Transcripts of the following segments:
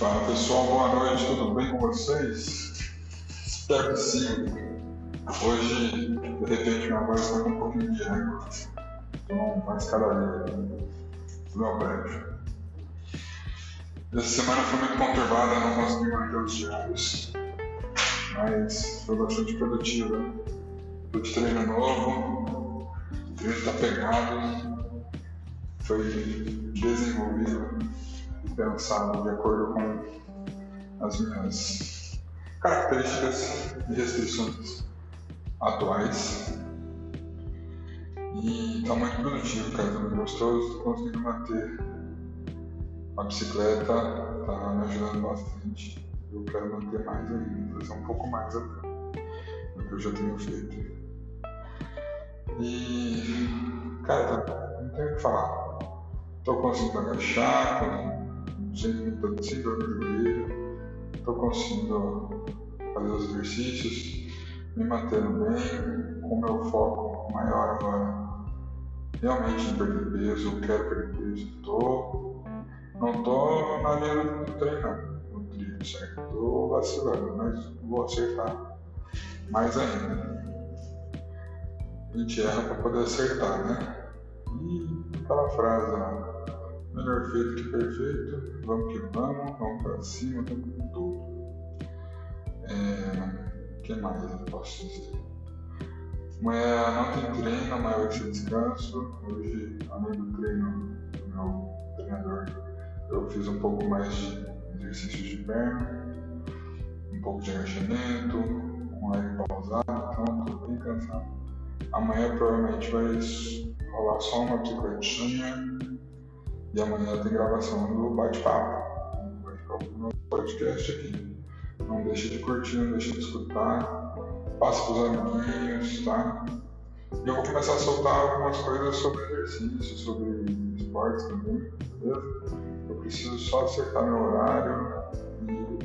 Fala pessoal, boa noite, tudo bem com vocês? Espero que sim. Hoje, de repente, minha voz está com um pouquinho de eco. Estou numa escadaria do meu prédio. Essa semana foi muito conturbada, não consegui manter os diários, mas foi bastante produtiva. Fui de treino novo, o treino está pegado, foi desenvolvido pensado de acordo com as minhas características e restrições atuais. E está muito produtivo, cara, está muito gostoso, estou conseguindo manter a bicicleta, está me ajudando bastante. Eu quero manter mais ainda, fazer um pouco mais até do que eu já tenho feito. E, cara, não tenho o que falar. Estou conseguindo agachar, sem, sem dor no joelho, estou conseguindo fazer os exercícios, me mantendo bem, com meu foco maior agora realmente em perder peso, eu quero perder peso, tô, não estou na linha do treino, no certo? Estou vacilando, mas vou acertar mais ainda. A gente erra para poder acertar, né? E aquela frase lá, Melhor feito que perfeito. Vamos que vamos, vamos pra cima, vamos com tudo. É, o que mais eu posso dizer? Amanhã não tem treino, amanhã vai ser descanso. Hoje, além do treino do meu treinador, eu fiz um pouco mais de exercícios de perna, um pouco de agachamento, um leve pausado, então estou bem cansado. Amanhã provavelmente vai rolar só uma bicicletinha e amanhã tem gravação do bate-papo. Bate-papo do nosso podcast aqui. Não deixa de curtir, não deixa de escutar. Passa pros amiguinhos, tá? E eu vou começar a soltar algumas coisas sobre exercício, sobre esportes também, beleza? Eu preciso só acertar meu horário e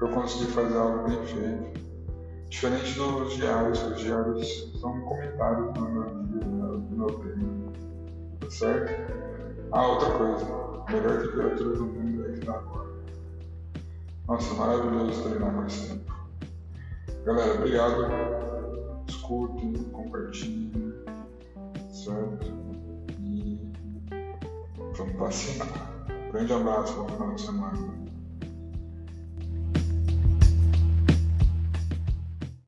eu conseguir fazer algo bem feito. Diferente dos diários, que os diários são comentários do meu dia, do meu tema, tá certo? Ah, outra coisa. Melhor temperatura do mundo é que tá agora. Nossa, maravilhoso treinar mais tempo. Galera, obrigado. Escutem, compartilhem. Certo? E vamos vacinar. Grande abraço, bom final de semana.